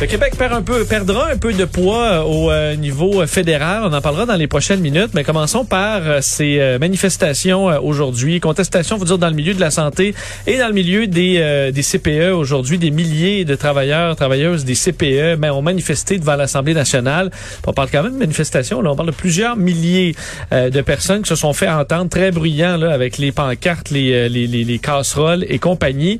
Le Québec perd un peu, perdra un peu de poids euh, au euh, niveau euh, fédéral. On en parlera dans les prochaines minutes, mais commençons par ces manifestations aujourd'hui. Contestation, faut dire, dans le milieu de la santé et dans le milieu des, des CPE aujourd'hui. Des milliers de travailleurs, travailleuses des CPE mais ont manifesté devant l'Assemblée nationale. On parle quand même de manifestation. Là, on parle de plusieurs milliers de personnes qui se sont fait entendre très bruyants là, avec les pancartes, les, les, les, les casseroles et compagnie.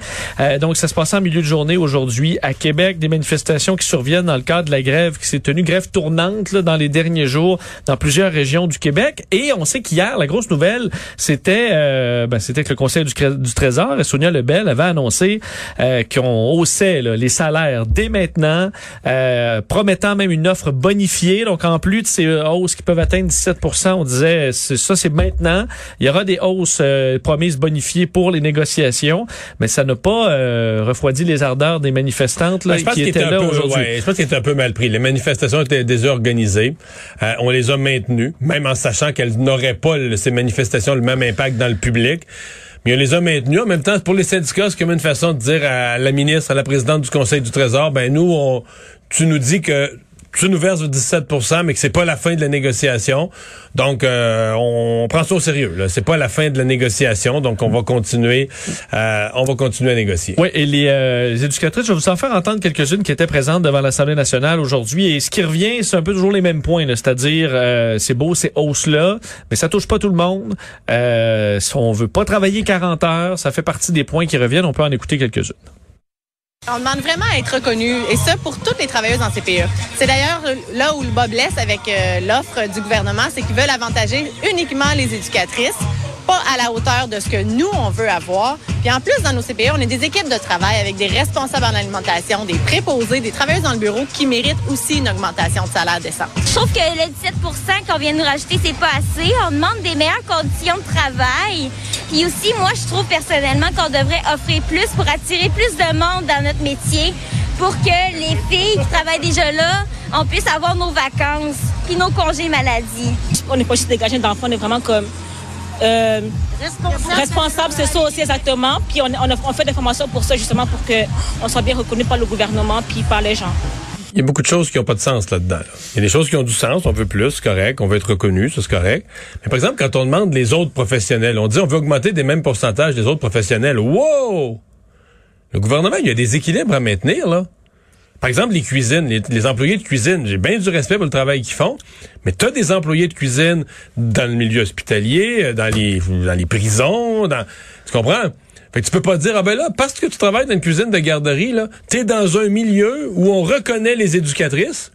donc, ça se passe en milieu de journée aujourd'hui à Québec. Des manifestations qui surviennent dans le cadre de la grève qui s'est tenue, grève tournante là, dans les derniers jours dans plusieurs régions du Québec. Et on sait qu'hier, la grosse nouvelle, c'était euh, ben, c'était que le Conseil du, du Trésor, et Sonia Lebel, avait annoncé euh, qu'on haussait les salaires dès maintenant, euh, promettant même une offre bonifiée. Donc, en plus de ces hausses qui peuvent atteindre 17 on disait, ça, c'est maintenant. Il y aura des hausses euh, promises bonifiées pour les négociations, mais ça n'a pas euh, refroidi les ardeurs des manifestantes là, ben, qui étaient là aujourd'hui. Ouais, je pense qu'il était un peu mal pris. Les manifestations étaient désorganisées. Euh, on les a maintenues, même en sachant qu'elles n'auraient pas, ces manifestations, le même impact dans le public. Mais on les a maintenues. En même temps, pour les syndicats, c'est comme une façon de dire à la ministre, à la présidente du Conseil du Trésor, ben nous, on, tu nous dis que tu nous verses 17 mais que c'est pas la fin de la négociation. Donc, euh, on prend ça au sérieux. Là. C'est pas la fin de la négociation. Donc, on va continuer, euh, on va continuer à négocier. Oui, et les, euh, les, éducatrices, je vais vous en faire entendre quelques-unes qui étaient présentes devant l'Assemblée nationale aujourd'hui. Et ce qui revient, c'est un peu toujours les mêmes points. C'est-à-dire, c'est beau ces hausses-là, mais ça touche pas tout le monde. on veut pas travailler 40 heures, ça fait partie des points qui reviennent. On peut en écouter quelques-unes. On demande vraiment à être reconnu, et ça pour toutes les travailleuses en CPE. C'est d'ailleurs là où le bas blesse avec euh, l'offre du gouvernement, c'est qu'ils veulent avantager uniquement les éducatrices pas à la hauteur de ce que nous, on veut avoir. Puis en plus, dans nos CPE, on a des équipes de travail avec des responsables en alimentation, des préposés, des travailleuses dans le bureau qui méritent aussi une augmentation de salaire décente. Je trouve que le 17% qu'on vient de nous rajouter, c'est pas assez. On demande des meilleures conditions de travail. Puis aussi, moi, je trouve personnellement qu'on devrait offrir plus pour attirer plus de monde dans notre métier pour que les filles qui travaillent déjà là, on puisse avoir nos vacances puis nos congés maladie. On n'est pas juste dégagé d'enfants, on est vraiment comme euh, responsable, c'est ça aussi exactement. Puis on, on, fait des formations pour ça, justement, pour qu'on soit bien reconnu par le gouvernement puis par les gens. Il y a beaucoup de choses qui n'ont pas de sens là-dedans. Il y a des choses qui ont du sens, on veut plus, c'est correct, on veut être reconnu, c'est correct. Mais par exemple, quand on demande les autres professionnels, on dit on veut augmenter des mêmes pourcentages des autres professionnels. Wow! Le gouvernement, il y a des équilibres à maintenir, là. Par exemple, les cuisines, les, employés de cuisine, j'ai bien du respect pour le travail qu'ils font, mais tu as des employés de cuisine dans le milieu hospitalier, euh, dans les, dans les prisons, dans, tu comprends? Fait que tu peux pas dire, ah ben là, parce que tu travailles dans une cuisine de garderie, là, t'es dans un milieu où on reconnaît les éducatrices,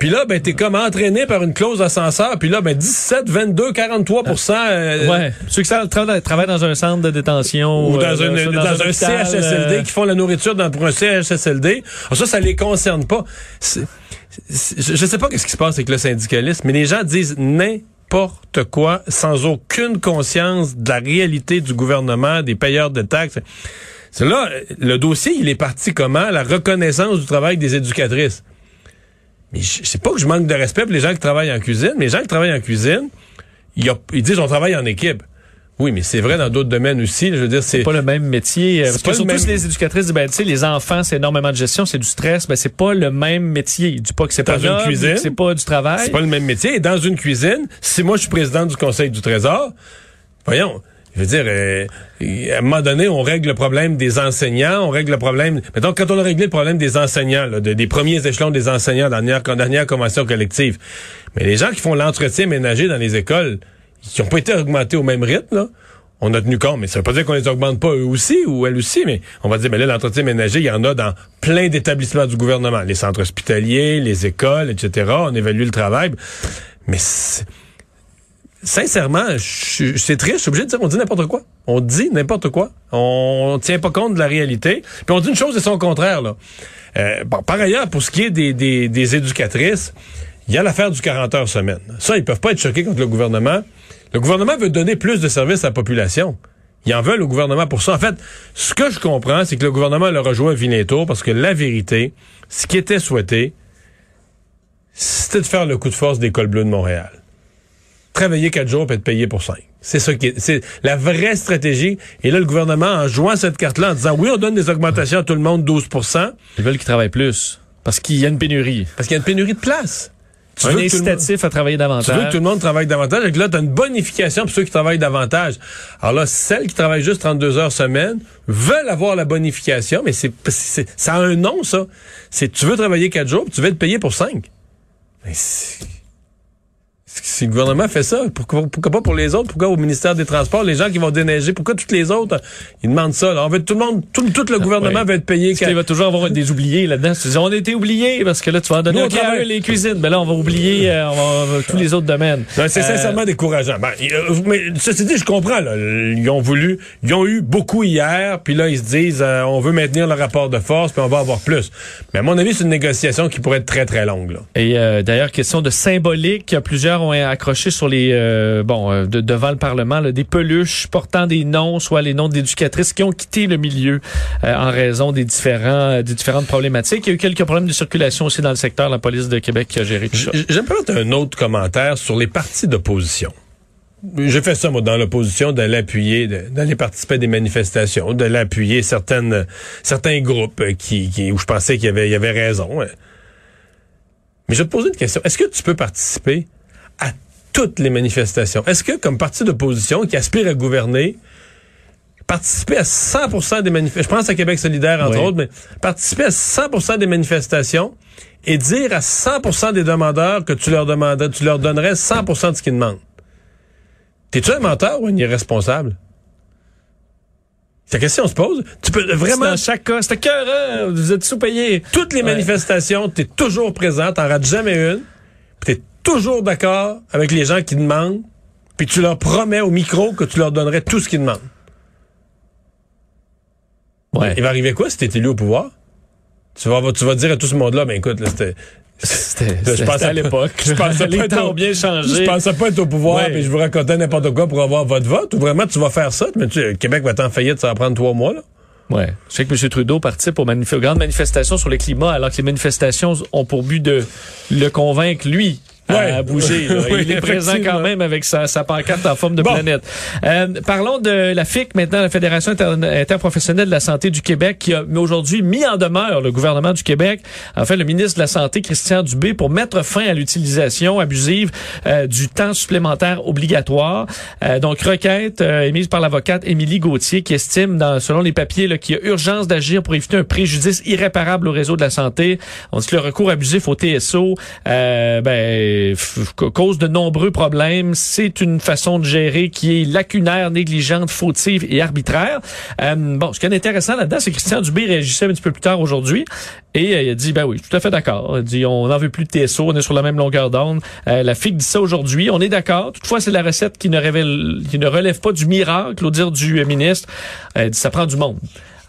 puis là, ben, t'es comme entraîné par une clause d'ascenseur. Puis là, ben, 17, 22, 43 euh, Ouais. Ceux qui travaillent dans un centre de détention. Ou dans, euh, un, dans, un, CHSLD, euh, qui font la nourriture dans, pour un CHSLD. ça, ça les concerne pas. je sais pas qu'est-ce qui se passe avec le syndicalisme, mais les gens disent n'importe quoi sans aucune conscience de la réalité du gouvernement, des payeurs de taxes. C'est là, le dossier, il est parti comment? La reconnaissance du travail des éducatrices. Mais je sais pas que je manque de respect pour les gens qui travaillent en cuisine, mais les gens qui travaillent en cuisine, ils, disent on travaille en équipe. Oui, mais c'est vrai dans d'autres domaines aussi. Je veux dire, c'est pas le même métier. Parce que surtout les éducatrices disent, ben, tu sais, les enfants, c'est énormément de gestion, c'est du stress. Ben, c'est pas le même métier. Dis pas que c'est pas une cuisine, c'est pas du travail. C'est pas le même métier. Et dans une cuisine, si moi je suis président du Conseil du Trésor, voyons, je veux dire, euh, à un moment donné, on règle le problème des enseignants, on règle le problème... Mettons, quand on a réglé le problème des enseignants, des premiers échelons des enseignants dans la dernière, convention collective, mais les gens qui font l'entretien ménager dans les écoles, qui n'ont pas été augmentés au même rythme, là, on a tenu compte, mais ça veut pas dire qu'on les augmente pas eux aussi ou elles aussi, mais on va dire, mais là, l'entretien ménager, il y en a dans plein d'établissements du gouvernement, les centres hospitaliers, les écoles, etc. On évalue le travail. Mais sincèrement, c'est triste, je suis obligé de dire, on dit n'importe quoi. On dit n'importe quoi. On tient pas compte de la réalité. Puis on dit une chose et son contraire, là. Euh, par ailleurs, pour ce qui est des éducatrices, il y a l'affaire du 40 heures semaine. Ça, ils peuvent pas être choqués contre le gouvernement. Le gouvernement veut donner plus de services à la population. Ils en veulent au gouvernement pour ça. En fait, ce que je comprends, c'est que le gouvernement leur a joué un vilain tour parce que la vérité, ce qui était souhaité, c'était de faire le coup de force des cols bleus de Montréal. Travailler quatre jours et être payé pour cinq. C'est ça qui est, c'est la vraie stratégie. Et là, le gouvernement, en jouant cette carte-là, en disant oui, on donne des augmentations à tout le monde, 12% Ils veulent qu'ils travaillent plus. Parce qu'il y a une pénurie. parce qu'il y a une pénurie de place. Tu un veux que tout le monde- incitatif à travailler Tu veux davantage. que tout le monde travaille davantage. Et que là, tu as une bonification pour ceux qui travaillent davantage. Alors là, celles qui travaillent juste 32 heures semaine veulent avoir la bonification, mais c'est, c'est- ça a un nom, ça. C'est tu veux travailler 4 jours, tu veux être payé pour 5. Mais si le gouvernement fait ça, pourquoi, pourquoi pas pour les autres? Pourquoi au ministère des Transports, les gens qui vont déneiger, pourquoi toutes les autres, ils demandent ça? là? On veut tout le monde, tout, tout le gouvernement ouais. va être payé. Parce qu'il va toujours avoir des oubliés là-dedans. On a été oubliés parce que là, tu vas en donner Nous, eux, les cuisines. Ben là, on va oublier euh, on va- tous les autres domaines. Non, c'est Euh, sincèrement décourageant. Ben, euh, mais ceci dit, je comprends. Là, ils ont voulu, ils ont eu beaucoup hier, puis là ils se disent, euh, on veut maintenir le rapport de force, puis on va avoir plus. Mais à mon avis, c'est une négociation qui pourrait être très très longue. Là. Et euh, d'ailleurs, question de symbolique, plusieurs ont accroché sur les euh, bon euh, de- devant le Parlement là, des peluches portant des noms, soit les noms d'éducatrices qui ont quitté le milieu euh, en raison des différents des différentes problématiques. Il y a eu quelques problèmes de circulation aussi dans le secteur. La police de Québec qui a géré tout ça. J'aimerais un autre commentaire sur les partis d'opposition. J'ai fait ça, moi, dans l'opposition, de l'appuyer, de- d'aller participer à des manifestations, de l'appuyer certaines, certains groupes qui, qui, où je pensais qu'il y avait, il y avait raison. hein. Mais je vais te poser une question. Est-ce que tu peux participer à toutes les manifestations? Est-ce que, comme parti d'opposition qui aspire à gouverner, participer à 100% des manifestations, je pense à Québec solidaire, entre Oui. autres, mais participer à 100% des manifestations et dire à 100% des demandeurs que tu leur demandais, tu leur donnerais 100% de ce qu'ils demandent? T'es-tu un menteur ou un irresponsable? C'est la question se pose. Tu peux Vraiment, dans chaque cas, c'était cœur, vous êtes sous-payés. toutes les Ouais. manifestations, t'es toujours présent, t'en rates jamais une, t'es toujours d'accord avec les gens qui demandent, puis tu leur promets au micro que tu leur donnerais tout ce qu'ils demandent. Ouais. Il va arriver quoi si t'es élu au pouvoir? Tu vas, tu vas dire à tout ce monde-là, ben écoute, là, c'était... C'était Je pensais à l'époque. Je pensais pas être au- bien changé. Je pensais pas être au pouvoir Ouais. et je vous racontais n'importe quoi pour avoir votre vote. Ou vraiment, tu vas faire ça? Mais tu, Québec va être en faillite, ça va prendre trois mois, là. Ouais. Je sais que M. Trudeau participe aux, manif- aux grandes manifestations sur le climat, alors que les manifestations ont pour but de le convaincre, lui, à bouger. là. Oui, Il est présent quand même avec sa, sa pancarte en forme de Bon. planète. Euh, parlons de la FIC maintenant, la Fédération inter- interprofessionnelle de la santé du Québec, qui a aujourd'hui mis en demeure le gouvernement du Québec, en fait le ministre de la Santé, Christian Dubé, pour mettre fin à l'utilisation abusive euh, du temps supplémentaire obligatoire. Euh, donc, requête euh, émise par l'avocate Émilie Gauthier, qui estime, dans, selon les papiers, qu'il y a urgence d'agir pour éviter un préjudice irréparable au réseau de la santé. On dit que le recours abusif au TSO, euh, ben, cause de nombreux problèmes. C'est une façon de gérer qui est lacunaire, négligente, fautive et arbitraire. Euh, bon, ce qui est intéressant là-dedans, c'est que Christian Dubé réagissait un petit peu plus tard aujourd'hui et euh, il a dit, ben oui, tout à fait d'accord. Il dit, on n'en veut plus de TSO, on est sur la même longueur d'onde. Euh, la FIC dit ça aujourd'hui, on est d'accord. Toutefois, c'est la recette qui ne révèle, qui ne relève pas du miracle, au dire du euh, ministre. Il dit, ça prend du monde.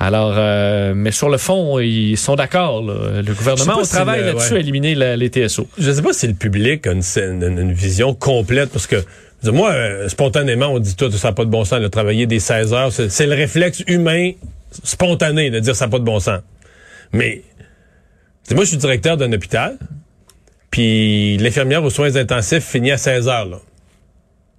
Alors, euh, mais sur le fond, ils sont d'accord. là. Le gouvernement, on si travaille le- là-dessus ouais. à éliminer la- les TSO. Je sais pas si le public a une, une- une vision complète parce que moi, euh, spontanément, on dit tout, ça n'a pas de bon sens de travailler des 16 heures. C'est le réflexe humain spontané de dire ça n'a pas de bon sens. Mais moi, je suis directeur d'un hôpital, puis l'infirmière aux soins intensifs finit à 16 heures. Là.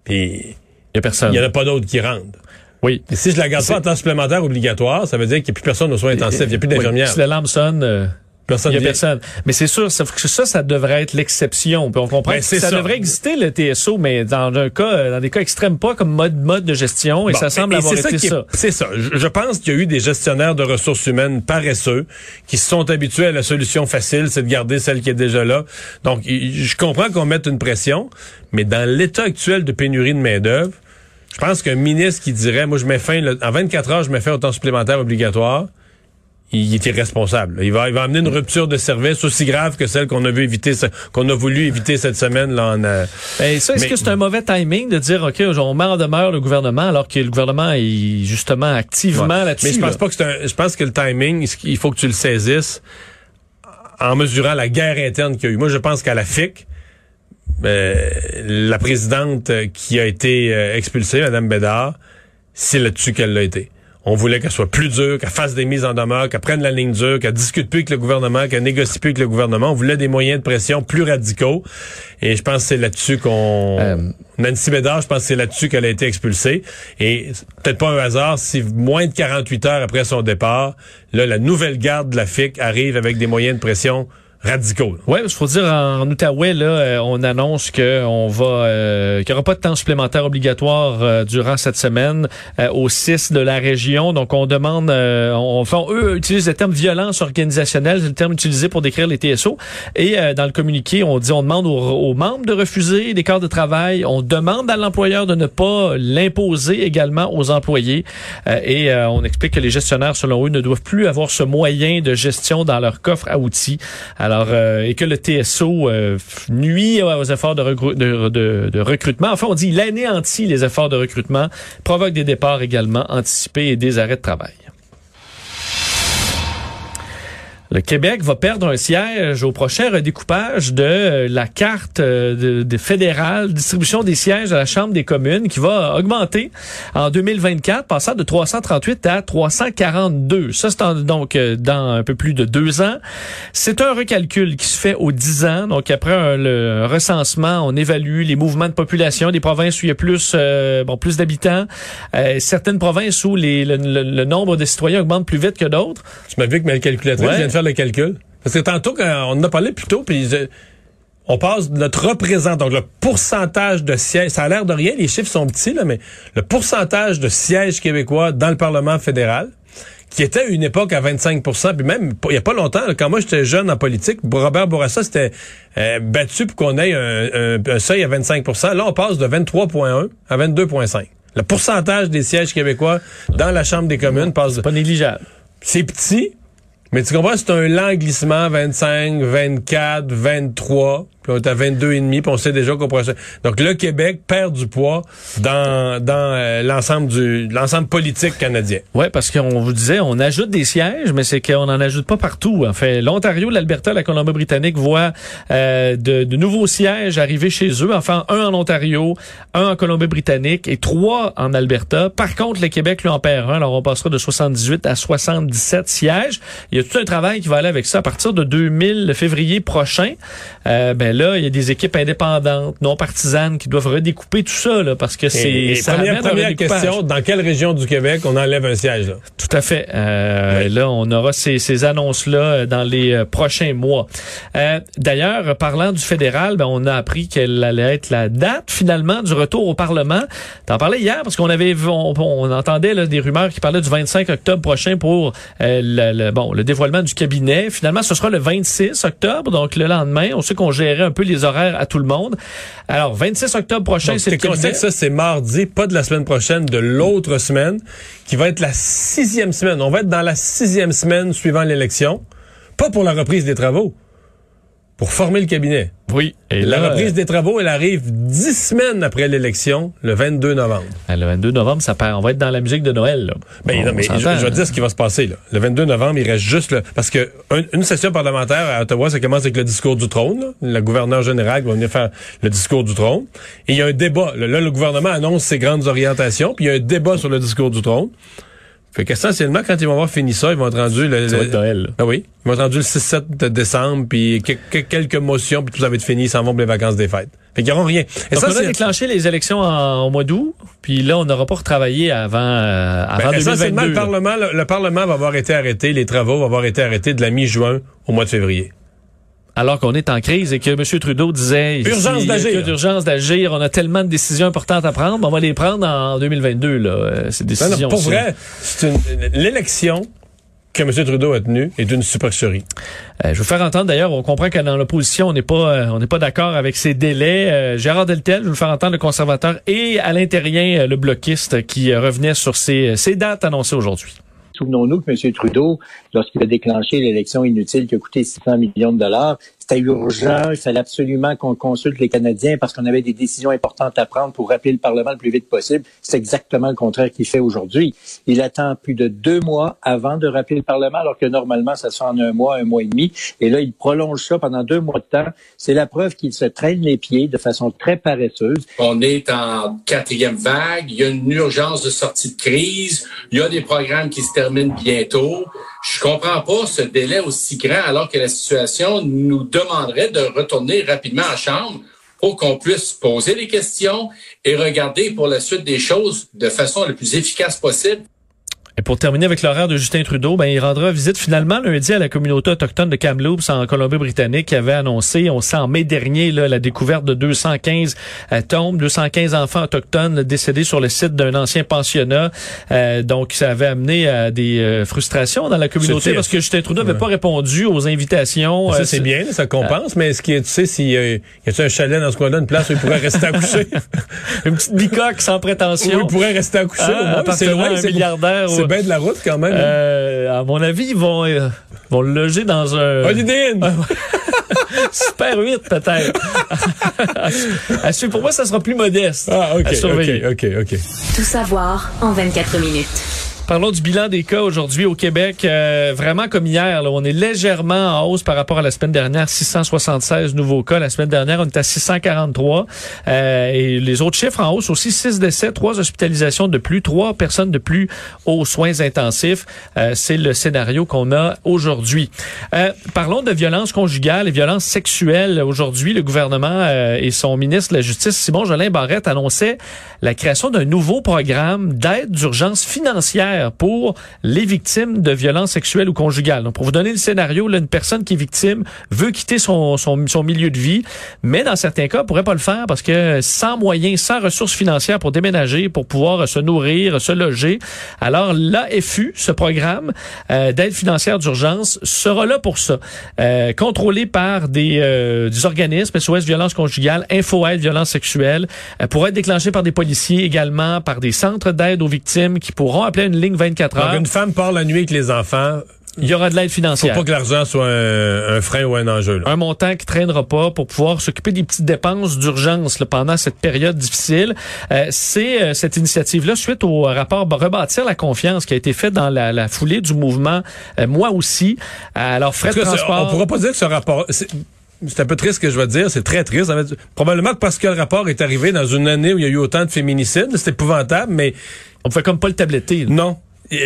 Puis Il y a personne. il n'y en a pas d'autres qui rentrent. Oui. Et si je la garde pas en temps supplémentaire obligatoire, ça veut dire qu'il n'y a plus personne aux soins intensifs, il n'y a plus Oui. d'infirmières. Si l'alarme sonne, euh, Personne il y a vient. personne. Mais c'est sûr, ça, ça, ça devrait être l'exception. Puis on comprend Ben, que ça, ça. devrait exister le TSO, mais dans un cas, euh, dans des cas extrêmes, pas comme mode mode de gestion. Et Bon, ça semble et avoir été ça. C'est ça. Je, je pense qu'il y a eu des gestionnaires de ressources humaines paresseux qui se sont habitués à la solution facile, c'est de garder celle qui est déjà là. Donc, je comprends qu'on mette une pression, mais dans l'état actuel de pénurie de main-d'œuvre, je pense qu'un ministre qui dirait, moi, je mets fin, en 24 heures, je mets fin au temps supplémentaire obligatoire, il est irresponsable. Il va, il va amener une rupture de service aussi grave que celle qu'on a vu éviter, qu'on a voulu éviter cette semaine là en. euh, Ben, ça, est-ce que c'est un mauvais timing de dire, OK, on met en demeure le gouvernement alors que le gouvernement est justement activement Ouais. là-dessus? Mais je pense là? pas que c'est un, je pense que le timing, il faut que tu le saisisses en mesurant la guerre interne qu'il y a eu. Moi, je pense qu'à la FIC, euh, la présidente euh, qui a été euh, expulsée, Mme Bédard, c'est là-dessus qu'elle l'a été. On voulait qu'elle soit plus dure, qu'elle fasse des mises en demeure, qu'elle prenne la ligne dure, qu'elle discute plus avec le gouvernement, qu'elle négocie plus avec le gouvernement. On voulait des moyens de pression plus radicaux. Et je pense que c'est là-dessus qu'on... Euh. Nancy Bédard, je pense que c'est là-dessus qu'elle a été expulsée. Et peut-être pas un hasard si moins de 48 heures après son départ, là, la nouvelle garde de la FIC arrive avec des moyens de pression radicaux. Oui, il faut dire en Outaouais, là, euh, on annonce qu'on va euh, qu'il n'y aura pas de temps supplémentaire obligatoire euh, durant cette semaine au 6 de la région. Donc on demande on, enfin, eux utilisent le terme violence organisationnelle, c'est le terme utilisé pour décrire les TSO. Et dans le communiqué, on dit on demande aux, aux, membres de refuser des quarts de travail, on demande à l'employeur de ne pas l'imposer également aux employés. et on explique que les gestionnaires, selon eux, ne doivent plus avoir ce moyen de gestion dans leur coffre à outils. Alors, euh, et que le TSO euh, nuit aux efforts de, recrutement. Enfin, on dit anéantit les efforts de recrutement, provoque des départs également anticipés et des arrêts de travail. Le Québec va perdre un siège au prochain redécoupage de euh, la carte euh, de, fédérale, distribution des sièges à la Chambre des communes qui va augmenter en 2024, passant de 338 à 342. Ça, c'est donc euh, dans un peu plus de deux ans. C'est un recalcul qui se fait aux dix ans. Donc, après le recensement, on évalue les mouvements de population des provinces où il y a plus, bon, plus d'habitants. certaines provinces où les, le, nombre de citoyens augmente plus vite que d'autres. Tu m'as vu que ma calculatrice vient de faire le calcul. Parce que tantôt, quand on en a parlé plus tôt, puis on passe de notre représentant, donc le pourcentage de sièges, ça a l'air de rien, les chiffres sont petits, là, mais le pourcentage de sièges québécois dans le Parlement fédéral, qui était à une époque à 25% puis même il y a pas longtemps, quand moi j'étais jeune en politique, Robert Bourassa s'était euh, battu pour qu'on ait un, seuil à 25% Là, on passe de 23,1 à 22,5. Le pourcentage des sièges québécois dans la Chambre des communes passe... Pas négligeable. C'est petit, mais tu comprends, c'est un lent glissement, 25, 24, 23. Puis on est à 22 et demi, puis on sait déjà qu'on pourrait... Donc le Québec perd du poids dans dans euh, l'ensemble du l'ensemble politique canadien. Ouais, parce qu'on vous disait on ajoute des sièges, mais c'est qu'on n'en ajoute pas partout. En fait, l'Ontario, l'Alberta, la Colombie-Britannique voient euh, de, de, nouveaux sièges arriver chez eux. Enfin, un en Ontario, un en Colombie-Britannique et trois en Alberta. Par contre, le Québec lui en perd un. Alors on passera de 78 à 77 sièges. Il y a tout un travail qui va aller avec ça à partir de 2000 février prochain? Euh, ben là, il y a des équipes indépendantes, non partisanes, qui doivent redécouper tout ça, là, parce que c'est première, première question, dans quelle région du Québec on enlève un siège? Là? Tout à fait. Euh, Là, on aura ces, ces annonces-là euh, dans les euh, prochains mois. Euh, D'ailleurs, parlant du fédéral, ben, on a appris qu'elle allait être la date, finalement, du retour au Parlement. T'en parlais hier, parce qu'on avait on, on entendait là, des rumeurs qui parlaient du 25 octobre prochain pour euh, le, bon, le dévoilement du cabinet. Finalement, ce sera le 26 octobre, donc le lendemain. On sait qu'on gérait un peu les horaires à tout le monde. Alors, 26 octobre prochain, c'est le ça, c'est mardi, pas de la semaine prochaine, de l'autre semaine, qui va être la sixième semaine. On va être dans la sixième semaine suivant l'élection. Pas pour la reprise des travaux, pour former le cabinet. Oui. Et la reprise des travaux, elle arrive dix semaines après l'élection, le 22 novembre. Ah, le 22 novembre, ça part. On va être dans la musique de Noël. Là. Ben, non, mais je, vais dire ce qui va se passer. Là. Le 22 novembre, il reste juste... Là, parce que une session parlementaire à Ottawa, ça commence avec le discours du trône. Là. Le gouverneur général va venir faire le discours du trône. Et il y a un débat. Là, le gouvernement annonce ses grandes orientations, puis il y a un débat sur le discours du trône. Fait qu'essentiellement, quand ils vont avoir fini ça, ils vont être rendus le, Noël. Ah oui. Ils vont être rendus le 6-7 décembre, puis quelques motions, puis tout ça va être fini, ils s'en vont pour les vacances des fêtes. Fait qu'ils n'auront rien. Et ça, on a déclenché les élections en, au mois d'août, puis là, on n'aura pas retravaillé avant, euh, avant ben, 2022. Le Parlement, le Parlement va avoir été arrêté, les travaux vont avoir été arrêtés de la mi-juin au mois de février alors qu'on est en crise et que M. Trudeau disait urgence d'agir. Urgence d'agir. On a tellement de décisions importantes à prendre. On va les prendre en 2022 là. Euh, ces décisions. Non, pour vrai, l'élection que M. Trudeau a tenue est une supercherie. Euh, je vais faire entendre d'ailleurs, on comprend que dans l'opposition, on n'est pas euh, on n'est pas d'accord avec ces délais. Gérard Deltel, je vais vous faire entendre le conservateur et à l'intérieur le bloquiste qui revenait sur ces, ces dates annoncées aujourd'hui souvenons-nous que M. Trudeau, lorsqu'il a déclenché l'élection inutile qui a coûté 600 millions de dollars, c'était urgent, il fallait absolument qu'on consulte les Canadiens parce qu'on avait des décisions importantes à prendre pour rappeler le Parlement le plus vite possible. C'est exactement le contraire qu'il fait aujourd'hui. Il attend plus de deux mois avant de rappeler le Parlement, alors que normalement, ça se fait en un mois, un mois et demi. Et là, il prolonge ça pendant deux mois de temps. C'est la preuve qu'il se traîne les pieds de façon très paresseuse. On est en quatrième vague. Il y a une urgence de sortie de crise. Il y a des programmes qui se terminent bientôt. Je comprends pas ce délai aussi grand alors que la situation nous demanderait de retourner rapidement en chambre pour qu'on puisse poser les questions et regarder pour la suite des choses de façon la plus efficace possible. Et pour terminer avec l'horaire de Justin Trudeau, ben, il rendra visite finalement lundi à la communauté autochtone de Kamloops en Colombie-Britannique qui avait annoncé, on sait en mai dernier, là, la découverte de 215 euh, tombes, 215 enfants autochtones décédés sur le site d'un ancien pensionnat. Euh, donc, ça avait amené à des euh, frustrations dans la communauté parce que Justin Trudeau n'avait pas répondu aux invitations. Ça, c'est bien, ça compense, mais est-ce que tu sais s'il y a, y a un chalet dans ce coin-là, une place où il pourrait rester à coucher? une petite bicoque sans prétention. Où il pourrait rester à coucher. Ah, c'est loin, c'est milliardaire. C'est bien de la route quand même. Euh, à mon avis, ils vont, euh, vont le loger dans un. Holiday Inn. Super 8 peut-être. à. Pour moi, ça sera plus modeste. Ah, ok, à surveiller. ok, ok, ok. Tout savoir en 24 minutes. Parlons du bilan des cas aujourd'hui au Québec. Euh, vraiment comme hier, là, on est légèrement en hausse par rapport à la semaine dernière. 676 nouveaux cas. La semaine dernière, on était à 643. Euh, et les autres chiffres en hausse aussi. 6 décès, 3 hospitalisations de plus, 3 personnes de plus aux soins intensifs. Euh, C'est le scénario qu'on a aujourd'hui. Euh, parlons de violences conjugales et violences sexuelles. Aujourd'hui, le gouvernement euh, et son ministre de la Justice, Simon Jolin Barrette, annonçaient la création d'un nouveau programme d'aide d'urgence financière pour les victimes de violences sexuelles ou conjugales. Donc, pour vous donner le scénario, là, une personne qui est victime veut quitter son, son, son milieu de vie, mais dans certains cas, pourrait pas le faire parce que sans moyens, sans ressources financières pour déménager, pour pouvoir se nourrir, se loger. Alors, l'AFU, ce programme euh, d'aide financière d'urgence, sera là pour ça. Euh, contrôlé par des, euh, des organismes, SOS Violence conjugale, Info-Aide Violence sexuelle, euh, pourrait être déclenché par des policiers également, par des centres d'aide aux victimes qui pourront appeler une ligne 24 heures. Donc, une femme part la nuit avec les enfants. Il y aura de l'aide Faut financière. pas que l'argent soit un, un frein ou un enjeu. Là. un montant qui traînera pas pour pouvoir s'occuper des petites dépenses d'urgence pendant cette période difficile. Euh, c'est euh, cette initiative-là suite au rapport Rebâtir la confiance qui a été fait dans la, la foulée du mouvement euh, Moi aussi. Alors, frais de transport... on pourra pas dire que ce rapport. C'est un peu triste ce que je vais te dire, c'est très triste. Probablement que parce que le rapport est arrivé dans une année où il y a eu autant de féminicides, c'est épouvantable, mais On fait comme pas le tabletté. non. Euh,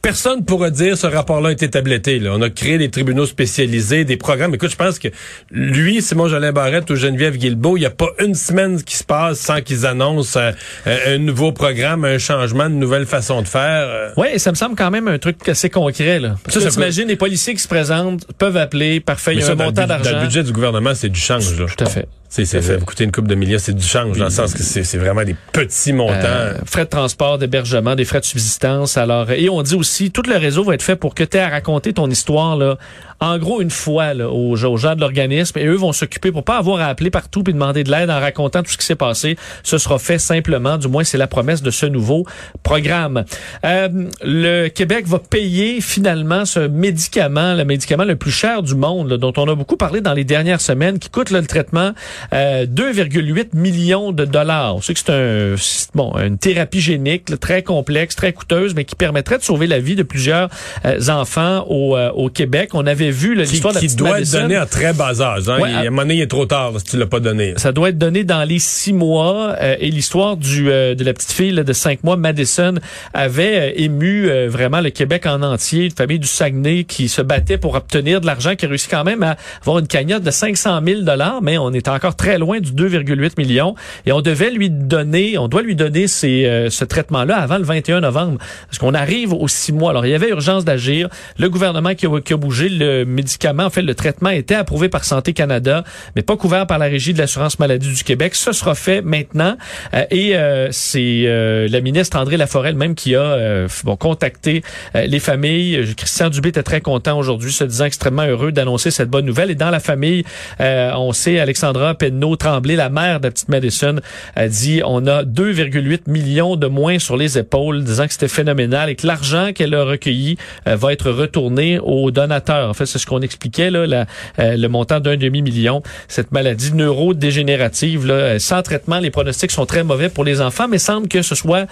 Personne pourra dire ce rapport-là a été tabletté. Là. On a créé des tribunaux spécialisés, des programmes. Écoute, je pense que lui, Simon Jolin Barrette ou Geneviève Guilbeault, il n'y a pas une semaine qui se passe sans qu'ils annoncent euh, un nouveau programme, un changement, une nouvelle façon de faire. euh. Oui, et ça me semble quand même un truc assez concret. Là. Ça, que ça peut- les policiers qui se présentent peuvent appeler, parfait, il y a un montant dans le d'argent. budget du gouvernement, c'est du change. Là. Tout à fait. C'est, c'est, ça va coûter une coupe de millions, c'est du change, dans le sens que c'est, c'est vraiment des petits montants. Euh, frais de transport, d'hébergement, des frais de subsistance. Et on dit aussi, tout le réseau va être fait pour que tu aies à raconter ton histoire, là, en gros, une fois là, aux, gens de l'organisme. Et eux vont s'occuper pour pas avoir à appeler partout puis demander de l'aide en racontant tout ce qui s'est passé. Ce sera fait simplement, du moins c'est la promesse de ce nouveau programme. Euh, le Québec va payer finalement ce médicament, le médicament le plus cher du monde, là, dont on a beaucoup parlé dans les dernières semaines, qui coûte là, le traitement euh, 2,8 millions de dollars. Sait que c'est un, c'est- bon, une thérapie génique là, très complexe, très coûteuse, mais qui permettrait de sauver la vie de plusieurs euh, enfants au, euh, au Québec. On avait vu l'histoire de la qui petite doit Madison. être donné à très bas âge. Hein. Ouais, il, à- à un moment donné, il est trop tard là, si tu l'as pas donné. Ça doit être donné dans les six mois. euh, et l'histoire du euh, de la petite fille là, de cinq mois, Madison, avait euh, ému euh, vraiment le Québec en entier. Une famille du Saguenay qui se battait pour obtenir de l'argent, qui a réussi quand même à avoir une cagnotte de 500 000 dollars, mais on est encore très loin du 2,8 millions. Et on devait lui donner, on doit lui donner ces, euh, ce traitement-là avant le 21 novembre, parce qu'on arrive aux six mois. Alors il y avait urgence d'agir. Le gouvernement qui a, qui a bougé, le, le médicament, en fait, le traitement était approuvé par Santé Canada, mais pas couvert par la Régie de l'assurance maladie du Québec. Ce sera fait maintenant. Euh, et euh, c'est euh, la ministre André Laforêt même qui a bon, contacté les familles. Christian Dubé était très content aujourd'hui, se disant extrêmement heureux d'annoncer cette bonne nouvelle. Et dans la famille, on sait, Alexandra Penneau Tremblay, la mère de la petite Madison, a dit on a 2,8 millions de moins sur les épaules, disant que c'était phénoménal et que l'argent qu'elle a recueilli va être retourné aux donateurs. C'est ce qu'on expliquait, là, le montant d'un demi-million. Cette maladie neurodégénérative, là, sans traitement, les pronostics sont très mauvais pour les enfants, mais semble que ce soit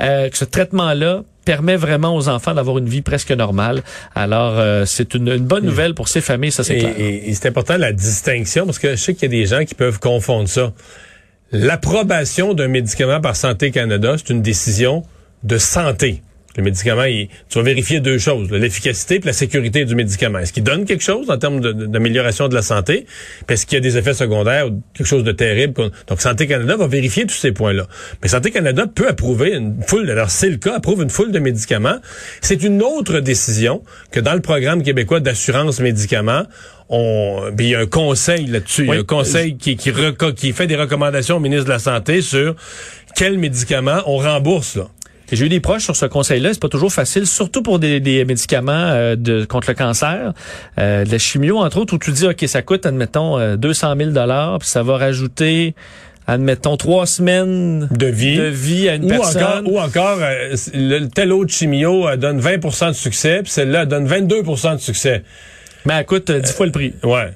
euh, que ce traitement-là permet vraiment aux enfants d'avoir une vie presque normale. Alors, euh, c'est une, bonne nouvelle pour ces familles, ça c'est clair. Et, et c'est important la distinction, parce que je sais qu'il y a des gens qui peuvent confondre ça. L'approbation d'un médicament par Santé Canada, c'est une décision de santé. Le médicament, tu vas vérifier deux choses, l'efficacité et la sécurité du médicament. Est-ce qu'il donne quelque chose en termes d'amélioration de, la santé? Est-ce qu'il y a des effets secondaires ou quelque chose de terrible? Donc, Santé Canada va vérifier tous ces points-là. Mais Santé Canada peut approuver une foule, alors c'est le cas, approuve une foule de médicaments. C'est une autre décision que dans le programme québécois d'assurance médicaments, on, il y a un conseil là-dessus, il y a un conseil qui, qui, qui fait des recommandations au ministre de la Santé sur quels médicaments on rembourse. Là. J'ai eu des proches sur ce conseil-là. C'est pas toujours facile, surtout pour des, des médicaments euh, de, contre le cancer, euh, de la chimio entre autres, où tu dis ok, ça coûte admettons 200 000 dollars, puis ça va rajouter admettons trois semaines de vie, de vie à une ou personne. Encore, ou encore, euh, le, tel autre chimio donne 20% de succès, puis celle-là donne 22% de succès. Mais elle coûte 10 fois le prix. Ouais.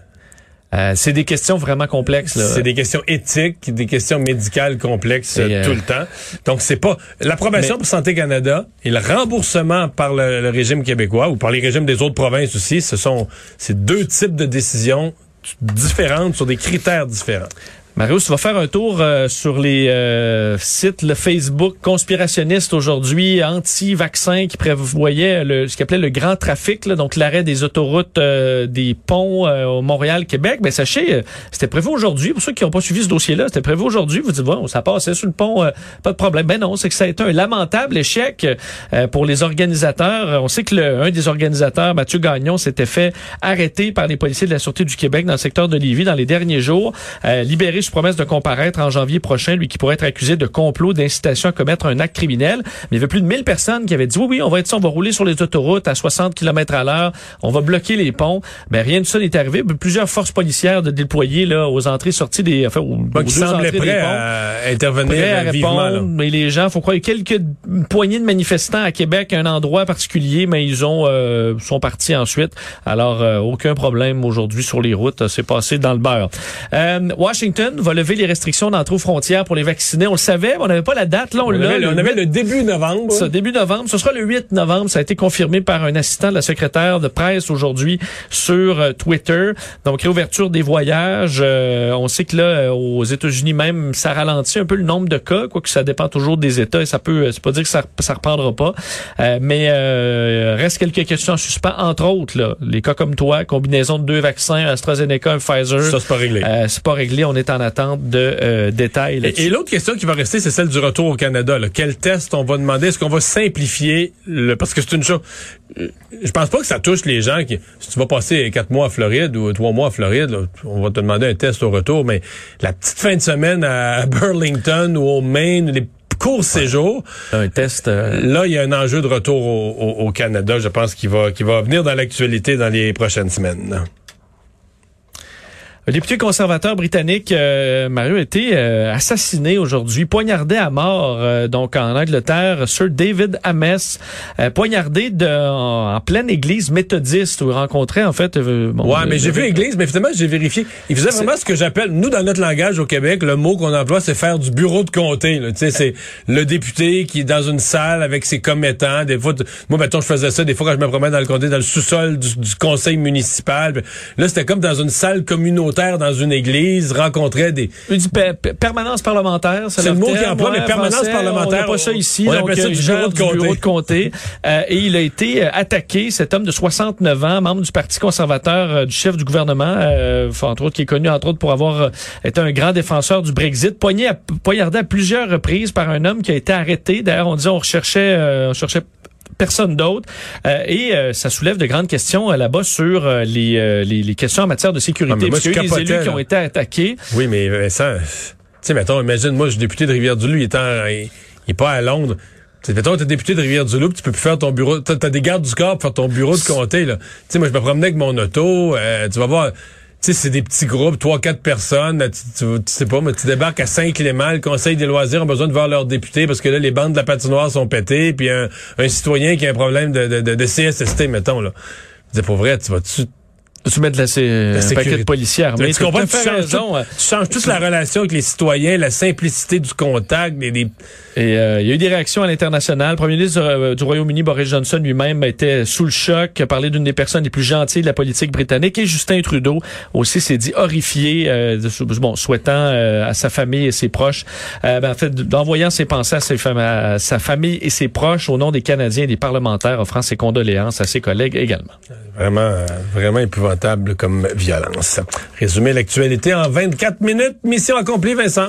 Euh, c'est des questions vraiment complexes. C'est des questions éthiques, des questions médicales complexes euh, tout le temps. Donc c'est pas l'approbation pour Santé Canada et le remboursement par le, régime québécois ou par les régimes des autres provinces aussi. Ce sont ces deux types de décisions différentes sur des critères différents. Mario, tu vas faire un tour euh, sur les euh, sites, le Facebook conspirationniste aujourd'hui, anti-vaccin, qui prévoyait le, ce qu'il appelait le grand trafic, donc l'arrêt des autoroutes, euh, des ponts au Montréal-Québec. Mais ben, sachez, c'était prévu aujourd'hui. Pour ceux qui n'ont pas suivi ce dossier-là, c'était prévu aujourd'hui. Vous dites, bon, ça passait sur le pont, pas de problème. Ben non, c'est que ça a été un lamentable échec pour les organisateurs. On sait que le, un des organisateurs, Mathieu Gagnon, s'était fait arrêter par les policiers de la Sûreté du Québec dans le secteur de Lévis dans les derniers jours, libéré sous promesse de comparaître en janvier prochain, lui qui pourrait être accusé de complot d'incitation à commettre un acte criminel. Mais il y avait plus de 1000 personnes qui avaient dit oui, oui, on va être ça, on va rouler sur les autoroutes à 60 km à l'heure, on va bloquer les ponts. Mais ben, rien de ça n'est arrivé. Plusieurs forces policières de déployer là aux entrées-sorties des, enfin, aux, aux deux entrées prêts à intervenir prêts à répondre. Mais les gens, faut croire, il y a quelques poignées de manifestants à Québec, un endroit particulier, mais ils ont euh, sont partis ensuite. Alors euh, aucun problème aujourd'hui sur les routes, c'est passé dans le beurre. Euh, Washington va lever les restrictions d'entrée aux frontières pour les vacciner. On le savait, on n'avait pas la date. Là, on, l'a. On avait le début novembre. Ce début novembre. Ce sera le 8 novembre. Ça a été confirmé par un assistant de la secrétaire de presse aujourd'hui sur euh, Twitter. Donc, réouverture des voyages. Euh, on sait que là, euh, aux États-Unis même, ça ralentit un peu le nombre de cas, quoique ça dépend toujours des États et ça peut, c'est pas dire que ça, ça reprendra pas. mais reste quelques questions en suspens, entre autres, là, les cas comme toi, combinaison de deux vaccins, AstraZeneca, un Pfizer. Ça, c'est pas réglé. c'est pas réglé. On est en attente de euh, détails. Et, l'autre question qui va rester, c'est celle du retour au Canada. Quel test on va demander? Est-ce qu'on va simplifier le... Parce que c'est une chose... Je pense pas que ça touche les gens qui... Si tu vas passer quatre mois à Floride ou trois mois à Floride, on va te demander un test au retour, mais la petite fin de semaine à Burlington ou au Maine, les courts séjours. Un test. Euh, Là, il y a un enjeu de retour au, au Canada, je pense, qui va, qui va venir dans l'actualité dans les prochaines semaines. Le député conservateur britannique euh, Mario a été euh, assassiné aujourd'hui, poignardé à mort euh, donc en Angleterre, Sir David Ames, poignardé de, en, pleine église méthodiste où il rencontrait en fait. Bon, ouais, mais j'ai vu l'église, mais finalement j'ai vérifié. Il faisait vraiment ce que j'appelle, nous dans notre langage au Québec, le mot qu'on emploie, c'est faire du bureau de comté. Tu sais, c'est le député qui est dans une salle avec ses commettants. Des fois, moi maintenant je faisais ça des fois quand je me promène dans le comté, dans le sous-sol du, du conseil municipal. Là, c'était comme dans une salle communautaire dans une église, rencontrait des... permanence parlementaire, c'est le, mot qui emploie, mais permanence parlementaire. On pas ça ici. On appelle ça du bureau de comté. Euh, et il a été euh, attaqué, cet homme de 69 ans, membre du Parti conservateur, euh, du chef du gouvernement, euh, entre autres, qui est connu, entre autres, pour avoir été un grand défenseur du Brexit, poigné poignardé à plusieurs reprises par un homme qui a été arrêté. D'ailleurs, on dit on recherchait, on cherchait personne d'autre. Euh, et euh, ça soulève de grandes questions là-bas sur les, les, les, questions en matière de sécurité. Ah, moi, parce qu'il y a eu des élus qui ont été attaqués. Oui, mais ça, tu sais, mettons, imagine, moi, je suis député de Rivière-du-Loup, il est, en, il, est pas à Londres. Tu mettons, t'es député de Rivière-du-Loup, tu peux plus faire ton bureau, t'as as des gardes du corps pour faire ton bureau de comté, là. Tu sais, moi, je me promenais avec mon auto, tu vas voir sais, c'est des petits groupes, trois, quatre personnes. Tu, sais pas, mais tu débarques à Saint-Clément, le Conseil des loisirs a besoin de voir leurs députés parce que là, les bandes de la patinoire sont pétées, puis un, citoyen qui a un problème de, de, de, de CSST, mettons, là. C'est pour vrai, tu vas-tu tu mets de la, un paquet de policières. Mais tu comprends, tu changes, raison, tout, tu changes toute la relation avec les citoyens, la simplicité du contact, des, des... Et euh, il y a eu des réactions à l'international. Le premier ministre euh, du Royaume-Uni, Boris Johnson, lui-même était sous le choc, a parlé d'une des personnes les plus gentilles de la politique britannique. Et Justin Trudeau aussi s'est dit horrifié, euh, bon, souhaitant à sa famille et ses proches, ben, en fait, d'envoyant ses pensées à, ses à sa famille et ses proches au nom des Canadiens et des parlementaires, offrant ses condoléances à ses collègues également. Vraiment, vraiment comme violence. Résumer l'actualité en 24 minutes. Mission accomplie, Vincent.